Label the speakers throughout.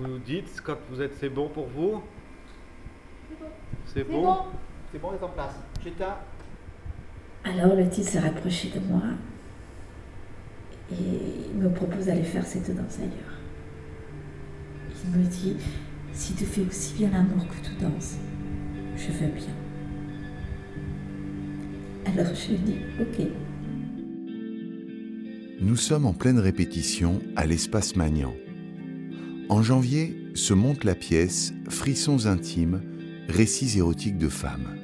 Speaker 1: Vous nous dites quand vous êtes c'est bon pour vous C'est bon.
Speaker 2: bon. C'est bon, est en place. J'éteins.
Speaker 3: Alors le type s'est rapproché de moi et il me propose d'aller faire cette danse ailleurs. Il me dit, si tu fais aussi bien l'amour que tu danses, je veux bien. Alors je lui dis, ok.
Speaker 4: Nous sommes en pleine répétition à l'espace Magnan. En janvier se monte la pièce Frissons intimes, récits érotiques de femmes.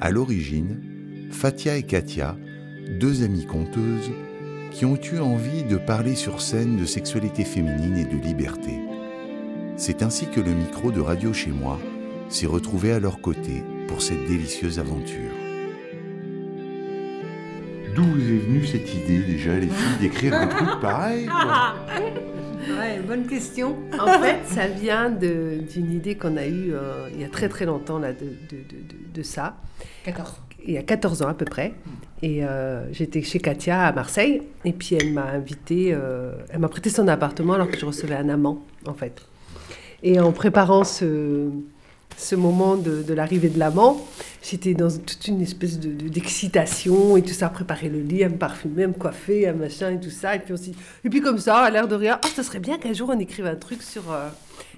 Speaker 4: À l'origine, Fatia et Katia, deux amies conteuses, qui ont eu envie de parler sur scène de sexualité féminine et de liberté. C'est ainsi que le micro de Radio Chez Moi s'est retrouvé à leur côté pour cette délicieuse aventure. D'où est venue cette idée déjà, les filles, d'écrire un truc pareil
Speaker 5: Ouais, bonne question. En fait, ça vient d'une idée qu'on a eue euh, il y a très très longtemps là, de, de, de- de ça.
Speaker 2: 14.
Speaker 5: Il y a 14 ans à peu près. Et euh, j'étais chez Katia à Marseille. Et puis elle m'a invité, euh, elle m'a prêté son appartement alors que je recevais un amant, en fait. Et en préparant ce, ce moment de, de l'arrivée de l'amant, j'étais dans toute une espèce de- de- d'excitation et tout ça, à préparer le lit, à me parfumer, à me coiffer, à machin et tout ça. Et puis, s'est- et puis comme ça, à l'air de rien, ah, ça serait bien qu'un jour on écrive un truc sur euh,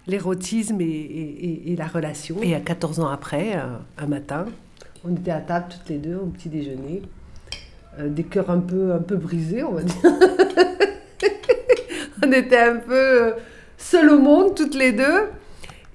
Speaker 5: l'érotisme et, et- la relation. Et à 14 ans après, euh, un matin, on était à table toutes les deux au petit déjeuner, euh, des cœurs un peu, un peu brisés, on va dire. on était un peu seuls au monde toutes les deux.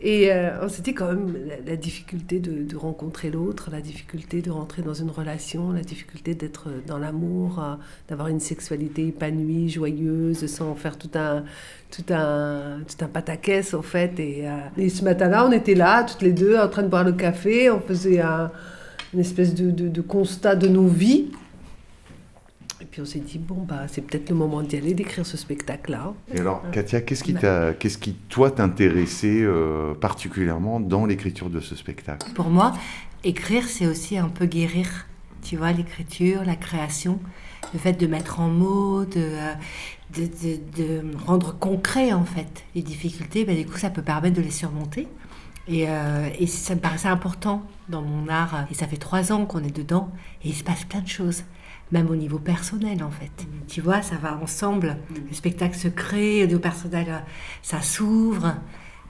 Speaker 5: Et euh, dit quand même la, difficulté de, rencontrer l'autre, la difficulté de rentrer dans une relation, la difficulté d'être dans l'amour, euh, d'avoir une sexualité épanouie, joyeuse, sans faire tout un, tout un, tout un pataquès en fait. Et, euh, et ce matin-là, on était là, toutes les deux, en train de boire le café, on faisait un, une espèce de- de constat de nos vies. Et puis on s'est dit, bon, bah, c'est peut-être le moment d'y aller, d'écrire ce spectacle-là.
Speaker 4: Et alors, Katia, qu'est-ce qui, t'a, qu'est-ce qui toi, t'intéressait euh, particulièrement dans l'écriture de ce spectacle?
Speaker 6: Pour moi, écrire, c'est aussi un peu guérir. Tu vois, l'écriture, la création, le fait de mettre en mots, de, euh, de, de- de rendre concret, en fait, les difficultés, ben, du coup, ça peut permettre de les surmonter. Et, euh, et ça me paraissait important dans mon art. Et ça fait trois ans qu'on est dedans, et il se passe plein de choses. Même au niveau personnel, en fait. Tu vois, ça va ensemble. Le spectacle se crée, au niveau personnel, ça s'ouvre.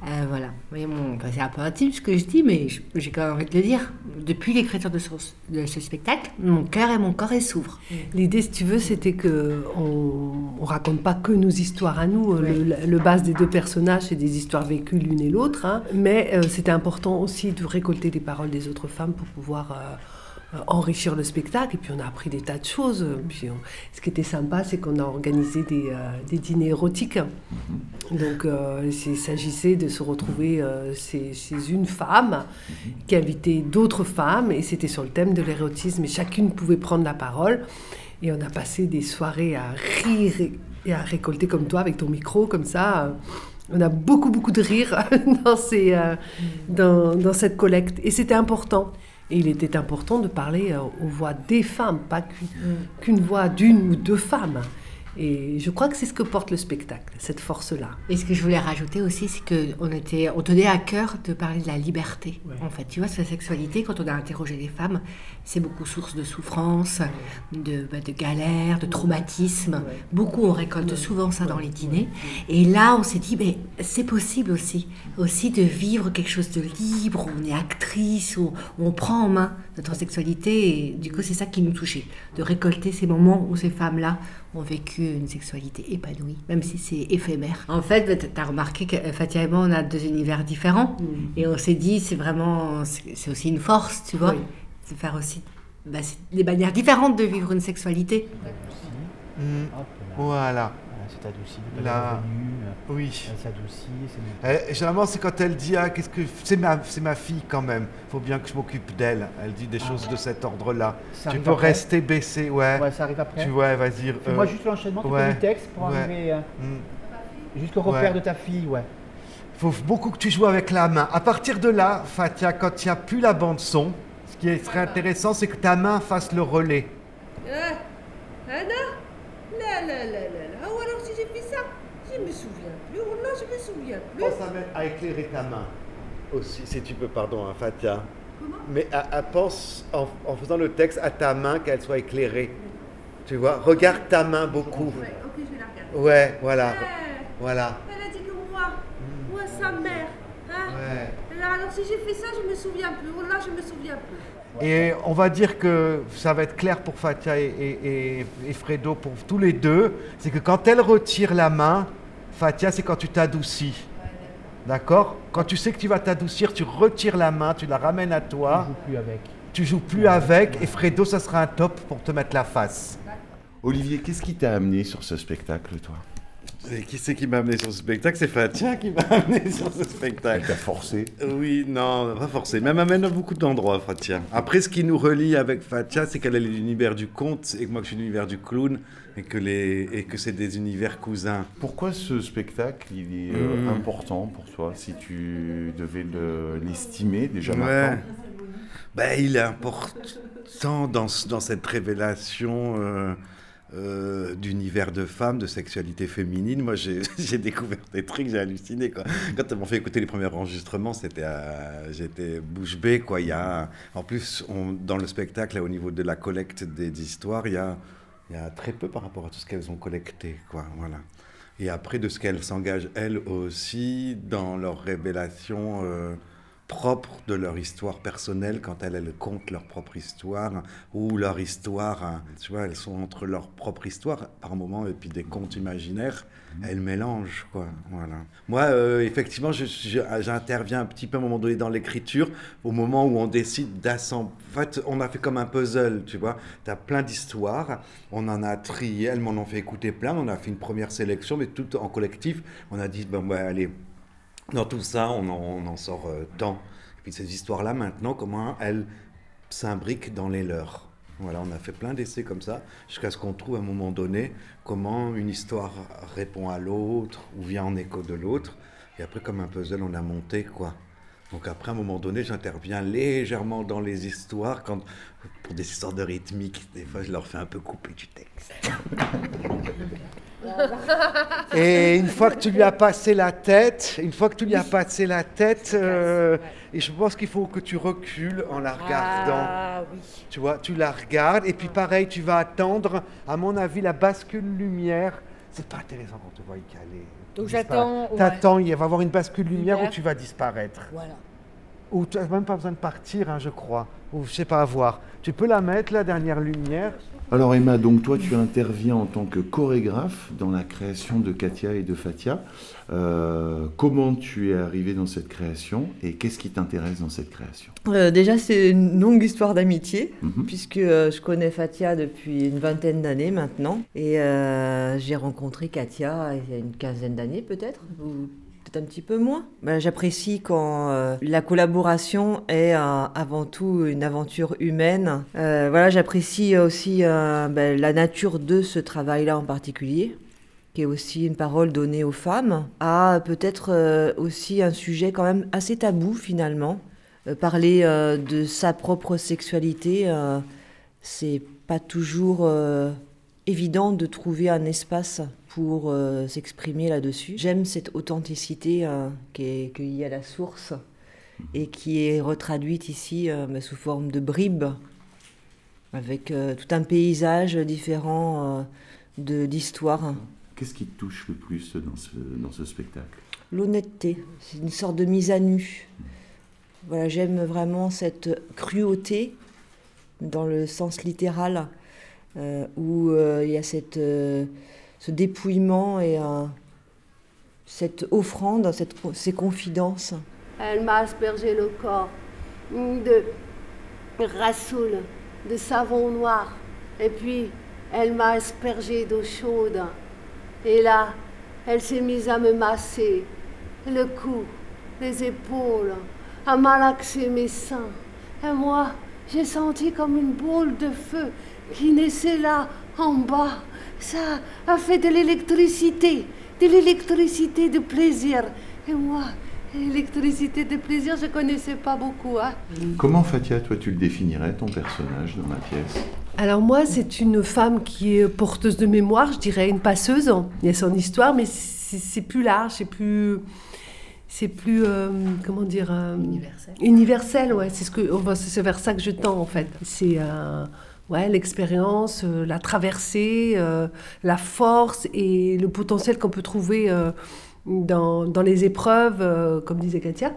Speaker 6: Euh, voilà. Mon- enfin, c'est un peu intime ce que je dis, mais j'ai quand même envie de le dire. Depuis l'écriture de ce, de ce spectacle, mon cœur et mon corps s'ouvrent.
Speaker 5: L'idée, si tu veux, c'était que on, on raconte pas que nos histoires à nous. Le, le- le base des deux personnages, c'est des histoires vécues l'une et l'autre. hein. Mais euh, c'était important aussi de récolter les paroles des autres femmes pour pouvoir euh, enrichir le spectacle. Et puis on a appris des tas de choses. Puis on- ce qui était sympa, c'est qu'on a organisé des, euh, des dîners érotiques. Donc euh, c'est- il s'agissait de se retrouver euh, chez, chez une femme qui invitait d'autres femmes et c'était sur le thème de l'érotisme et chacune pouvait prendre la parole et on a passé des soirées à rire et, à récolter comme toi avec ton micro comme ça. On a beaucoup beaucoup de rire dans, ces, euh, dans, dans cette collecte et c'était important. Et il était important de parler euh, aux voix des femmes, pas qu'une qu'une voix d'une ou deux femmes. Et je crois que c'est ce que porte le spectacle, cette force-là.
Speaker 6: Et ce que je voulais rajouter aussi, c'est qu'on était, on tenait à cœur de parler de la liberté. En fait, tu vois, sur la sexualité, quand on a interrogé les femmes, c'est beaucoup source de souffrance, de, bah, de galère, de traumatisme. Beaucoup, on récolte souvent ça dans les dîners. Et là, on s'est dit, mais c'est possible aussi, aussi de vivre quelque chose de libre. où On est actrice, où on prend en main notre sexualité. Et du coup, c'est ça qui nous touchait, de récolter ces moments où ces femmes-là ont vécu une sexualité épanouie, même si c'est éphémère. En fait, tu as remarqué que euh, Fatia et moi, on a deux univers différents. Et on s'est dit, c'est vraiment, c'est c'est aussi une force, tu vois,
Speaker 5: Oui.
Speaker 6: de faire aussi bah, c'est des manières différentes de vivre une sexualité.
Speaker 2: Mm. Voilà.
Speaker 7: C'est adouci.
Speaker 2: Là.
Speaker 7: revenu,
Speaker 2: Oui.
Speaker 7: elle s'adoucit. c'est
Speaker 2: Eh, généralement, c'est quand elle dit ah, qu'est-ce que c'est ma, c'est ma fille quand même. Faut bien que je m'occupe d'elle. Elle dit des choses de cet ordre-là.
Speaker 7: Ça
Speaker 2: Tu peux
Speaker 7: après
Speaker 2: rester baissé, ouais.
Speaker 7: Ouais, ça arrive après.
Speaker 2: Tu vois, vas-y.
Speaker 7: Fais-moi
Speaker 2: euh,
Speaker 7: juste l'enchaînement, tu
Speaker 2: ouais,
Speaker 7: du texte pour
Speaker 2: ouais.
Speaker 7: arriver euh,
Speaker 2: mm.
Speaker 7: jusqu'au repère
Speaker 2: Ouais.
Speaker 7: de ta fille, ouais.
Speaker 2: faut beaucoup que tu joues avec la main. À partir de là, Fatia, quand il n'y a plus la bande son, ce qui serait intéressant, c'est que ta main fasse le relais.
Speaker 8: Ah, Anna Là, là, là, là, là. Oh, alors si j'ai fait ça, je me souviens plus. Oh là, je me souviens plus.
Speaker 2: Pense à, éclairer ta main aussi, si tu peux, pardon, hein, Fatia.
Speaker 8: Comment?
Speaker 2: Mais à, pense, en, en, faisant le texte, à ta main qu'elle soit éclairée. Tu vois, regarde ta main beaucoup.
Speaker 8: Ouais, ok, je vais la regarder.
Speaker 2: Ouais, voilà.
Speaker 8: Ouais.
Speaker 2: Voilà.
Speaker 8: Elle a dit que moi, moi, sa mère. Hein
Speaker 2: Ouais.
Speaker 8: alors, alors, si j'ai fait ça, je me souviens plus. Oh là, je me souviens plus.
Speaker 2: Et on va dire que ça va être clair pour Fatia et, et, et Fredo, pour tous les deux, c'est que quand elle retire la main, Fatia, c'est quand tu t'adoucis. D'accord? Quand tu sais que tu vas t'adoucir, tu retires la main, tu la ramènes à toi.
Speaker 7: Tu joues plus avec.
Speaker 2: Tu joues plus avec, et Fredo, ça sera un top pour te mettre la face.
Speaker 4: Olivier, qu'est-ce qui t'a amené sur ce spectacle, toi?
Speaker 9: Et qui c'est qui m'a amené sur ce spectacle? C'est Fatia qui m'a amené sur ce spectacle.
Speaker 4: T'as forcé
Speaker 9: Oui, non, pas forcé. Mais elle m'amène à beaucoup d'endroits, Fatia. Après, ce qui nous relie avec Fatia, c'est qu'elle est l'univers du conte et que moi, je suis l'univers du clown et que, les... et que c'est des univers cousins.
Speaker 4: Pourquoi ce spectacle, il est euh, mmh. important pour toi, si tu devais l'estimer déjà maintenant?
Speaker 9: Ben, Il est important dans, dans cette révélation... Euh, euh, d'univers de femmes, de sexualité féminine. Moi, j'ai découvert des trucs, j'ai halluciné. Quoi. Quand m'ont fait écouter les premiers enregistrements, c'était, j'étais bouche bée. Quoi. Il y a, en plus, dans le spectacle, au niveau de la collecte des, histoires, il y, a, il y a très peu par rapport à tout ce qu'elles ont collecté. Quoi. Voilà. Et après, de ce qu'elles s'engagent, elles aussi, dans leur révélation. Euh, propre de leur histoire personnelle quand elles, elles content leur propre histoire ou leur histoire, hein. tu vois, elles sont entre leur propre histoire par moment et puis des contes imaginaires, mmh. elles mélangent quoi, voilà. Moi, euh, effectivement, j'interviens un petit peu à un moment donné dans l'écriture au moment où on décide d'assembler. En fait, on a fait comme un puzzle, tu vois. Tu as plein d'histoires, on en a trié, elles m'en ont fait écouter plein, on a fait une première sélection, mais tout en collectif. On a dit, bon, bah, allez, dans tout ça, on en, sort euh, tant. Et puis ces histoires-là, maintenant, comment elles s'imbriquent dans les leurs. Voilà, on a fait plein d'essais comme ça, jusqu'à ce qu'on trouve à un moment donné comment une histoire répond à l'autre ou vient en écho de l'autre. Et après, comme un puzzle, on a monté quoi. Donc après, à un moment donné, j'interviens légèrement dans les histoires, quand, pour des histoires de rythmique, des fois, je leur fais un peu couper du texte.
Speaker 2: Et une fois que tu lui as passé la tête, une fois que tu lui as passé la tête, euh, et je pense qu'il faut que tu recules en la regardant.
Speaker 8: Ah, oui.
Speaker 2: Tu vois, tu la regardes, et puis pareil, tu vas attendre, à mon avis, la bascule lumière. C'est pas intéressant quand tu vois y caler.
Speaker 8: Donc j'attends.
Speaker 2: T'attends, il va y avoir une bascule lumière, où tu vas disparaître.
Speaker 8: Voilà.
Speaker 2: Ou tu n'as même pas besoin de partir, hein, je crois. Ou je sais pas, à voir. Tu peux la mettre, la dernière lumière.
Speaker 4: Alors Emma, donc toi tu interviens en tant que chorégraphe dans la création de Katia et de Fatia. Euh, comment tu es arrivée dans cette création et qu'est-ce qui t'intéresse dans cette création?
Speaker 10: Euh, Déjà c'est une longue histoire d'amitié
Speaker 4: Mhm.
Speaker 10: puisque euh, je connais Fatia depuis une vingtaine d'années maintenant et j'ai rencontré Katia il y a une quinzaine d'années peut-être ou peut-être un petit peu moins. Ben, J'apprécie quand la collaboration est avant tout une aventure humaine. voilà, j'apprécie aussi ben, la nature de ce travail-là en particulier qui est aussi une parole donnée aux femmes, a peut-être aussi un sujet quand même assez tabou finalement. Euh, parler euh, de sa propre sexualité, euh, c'est pas toujours euh, évident de trouver un espace pour euh, s'exprimer là-dessus. J'aime cette authenticité euh, qui est cueillie à la source et qui est retraduite ici euh, sous forme de bribes, avec euh, tout un paysage différent de- d'histoires.
Speaker 4: Qu'est-ce qui te touche le plus dans ce, dans ce spectacle?
Speaker 10: L'honnêteté, c'est une sorte de mise à nu. Voilà, j'aime vraiment cette cruauté dans le sens littéral, où il y a cette, ce dépouillement et euh, cette offrande, ces confidences.
Speaker 11: Elle m'a aspergé le corps de rassoul, de savon noir. Et puis, elle m'a aspergé d'eau chaude. Et là, elle s'est mise à me masser le cou, les épaules, à malaxer mes seins. Et moi, j'ai senti comme une boule de feu qui naissait là, en bas. Ça a fait de l'électricité, de l'électricité de plaisir. Et moi, l'électricité de plaisir, je connaissais pas beaucoup. Hein.
Speaker 4: Comment Fatia, toi tu le définirais, ton personnage dans la pièce?
Speaker 5: Alors moi, c'est une femme qui est porteuse de mémoire, je dirais une passeuse. Il y a son histoire, mais c'est plus large, c'est plus c'est plus euh, comment dire euh,
Speaker 6: Universel.
Speaker 5: universel ouais c'est ce que enfin, c'est vers ça que je tends en fait c'est euh, ouais l'expérience euh, la traversée euh, la force et le potentiel qu'on peut trouver euh, dans, dans les épreuves comme disait Katia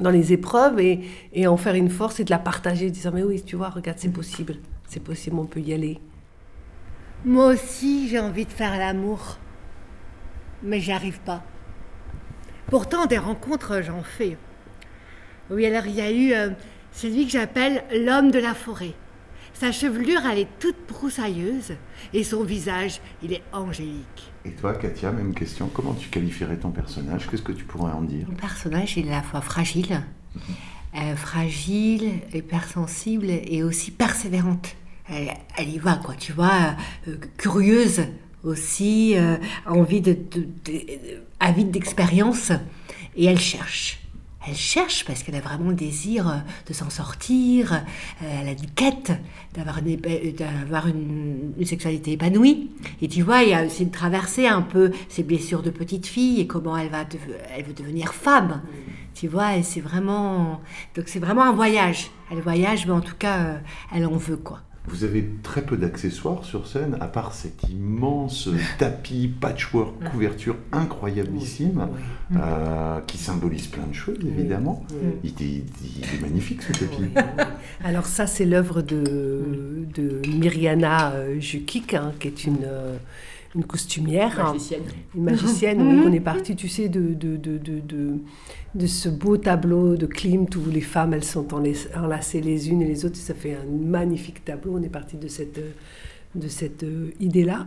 Speaker 5: dans les épreuves et, et en faire une force et de la partager disant mais oui tu vois regarde c'est possible c'est possible on peut y aller
Speaker 6: Moi aussi, j'ai envie de faire l'amour. Mais j'y arrive pas. Pourtant, des rencontres, j'en fais. Oui, alors il y a eu celui que j'appelle l'homme de la forêt. Sa chevelure, elle est toute broussailleuse et son visage, il est angélique.
Speaker 4: Et toi, Katia, même question. Comment tu qualifierais ton personnage? Qu'est-ce que tu pourrais en dire?
Speaker 6: Mon personnage, il est à la fois fragile, euh, fragile, hypersensible et aussi persévérante. Elle, elle y va, quoi, tu vois, euh, curieuse aussi, euh, envie de, de- de- avide d'expérience, et elle cherche. Elle cherche parce qu'elle a vraiment le désir euh, de s'en sortir, euh, elle a une quête d'avoir une, épa- d'avoir une- une sexualité épanouie. Et tu vois, il y a aussi une traversée un peu ses blessures de petite fille et comment elle, va elle veut devenir femme. Tu vois, c'est vraiment... Donc c'est vraiment un voyage. Elle voyage, mais en tout cas, euh, elle en veut, quoi.
Speaker 4: Vous avez très peu d'accessoires sur scène, à part cet immense tapis, patchwork, couverture incroyablissime, euh, qui symbolise plein de choses, évidemment. Il, est, il est magnifique, ce tapis.
Speaker 5: Alors ça, c'est l'œuvre de, de Myriana euh, Jukic, hein, qui est une, euh, une costumière. hein,
Speaker 6: Magicienne.
Speaker 5: une magicienne, oui. On est parti, tu sais, de, de, de, de, de, de ce beau tableau de Klimt où les femmes, elles sont enlacées, les unes et les autres. Ça fait un magnifique tableau. On est parti de cette, de cette euh, idée-là.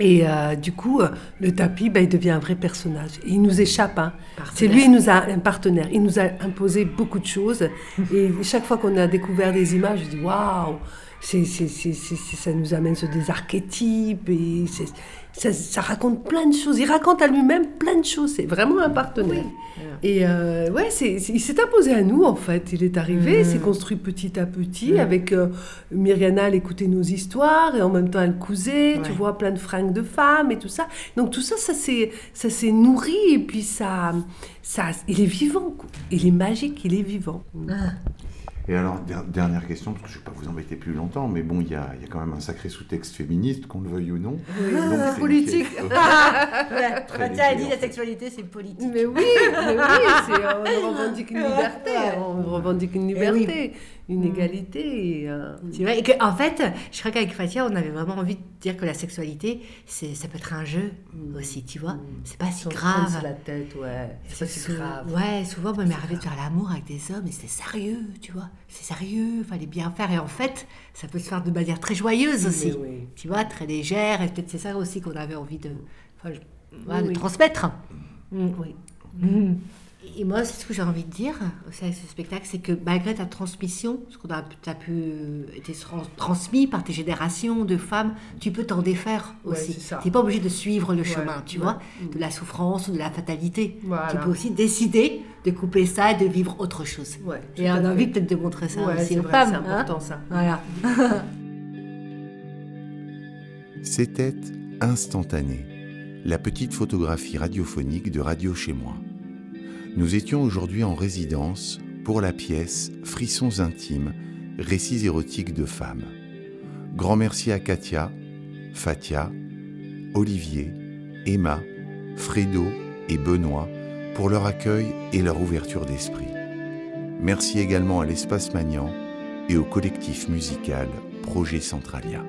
Speaker 5: Et euh, du coup, euh, le tapis, ben, il devient un vrai personnage. Et il nous échappe. Hein. C'est lui, il nous a un partenaire. Il nous a imposé beaucoup de choses. Et chaque fois qu'on a découvert des images, je dis waouh, c'est, c'est, c'est, c'est- c'est- ça nous amène sur des archétypes. Et c'est- ça, ça raconte plein de choses. Il raconte à lui-même plein de choses. C'est vraiment un partenaire. Et euh, ouais, c'est, c'est- il s'est imposé à nous en fait. Il est arrivé, il s'est construit petit à petit avec euh, Myriana, elle écoutait nos histoires et en même temps elle cousait, tu
Speaker 6: Ouais.
Speaker 5: vois, plein de fringues de femmes et tout ça. Donc tout ça, ça s'est, ça s'est nourri et puis ça, ça, il est vivant. quoi. Il est magique, il est vivant.
Speaker 4: Et alors, der- dernière question, parce que je ne vais pas vous embêter plus longtemps, mais bon, il y a, y a quand même un sacré sous-texte féministe, qu'on le veuille ou non. Donc, c'est une
Speaker 6: politique.
Speaker 4: question-
Speaker 6: Ouais,
Speaker 4: Très
Speaker 6: Katia a
Speaker 4: léger,
Speaker 6: dit la sexualité, c'est politique.
Speaker 5: Mais oui, mais oui, on revendique une liberté, on revendique une liberté, une égalité. et, euh,
Speaker 6: Tu vois, et que, en fait, je crois qu'avec Fatia, on avait vraiment envie de dire que la sexualité, c'est, ça peut être un jeu aussi, tu vois. C'est pas si
Speaker 5: sans
Speaker 6: grave.
Speaker 5: sur la tête, ouais. C'est pas si
Speaker 6: sou-
Speaker 5: grave.
Speaker 6: Ouais, souvent, moi, m'est arrivé de faire l'amour avec des hommes et c'était sérieux, tu vois. C'est sérieux, fallait bien faire. Et en fait, ça peut se faire de manière très joyeuse aussi.
Speaker 5: Oui.
Speaker 6: Tu vois, très légère. Et peut-être c'est ça aussi qu'on avait envie de, enfin, je- voilà,
Speaker 5: Oui,
Speaker 6: de
Speaker 5: oui.
Speaker 6: transmettre. Mm.
Speaker 5: Oui.
Speaker 6: Et moi, c'est ce que j'ai envie de dire aussi avec ce spectacle, c'est que malgré ta transmission, ce qu'on a, t'as pu été trans- transmis par tes générations de femmes, tu peux t'en défaire
Speaker 5: Ouais,
Speaker 6: aussi.
Speaker 5: c'est ça.
Speaker 6: Tu n'es pas obligé de suivre le
Speaker 5: Ouais,
Speaker 6: chemin, tu
Speaker 5: ouais.
Speaker 6: vois,
Speaker 5: Mm.
Speaker 6: de la souffrance ou de la fatalité.
Speaker 5: Voilà.
Speaker 6: Tu peux aussi décider de couper ça et de vivre autre chose.
Speaker 5: Ouais,
Speaker 6: et on a envie peut-être de montrer ça
Speaker 5: Ouais,
Speaker 6: aussi
Speaker 5: c'est
Speaker 6: aux
Speaker 5: vrai,
Speaker 6: femmes.
Speaker 5: c'est
Speaker 6: hein.
Speaker 5: important, ça.
Speaker 6: Voilà.
Speaker 4: C'était Instantané, la petite photographie radiophonique de Radio Chez Moi. Nous étions aujourd'hui en résidence pour la pièce Frissons intimes, récits érotiques de femmes. Grand merci à Katia, Fatia, Olivier, Emma, Fredo et Benoît pour leur accueil et leur ouverture d'esprit. Merci également à l'Espace Magnan et au collectif musical Projet Centralia.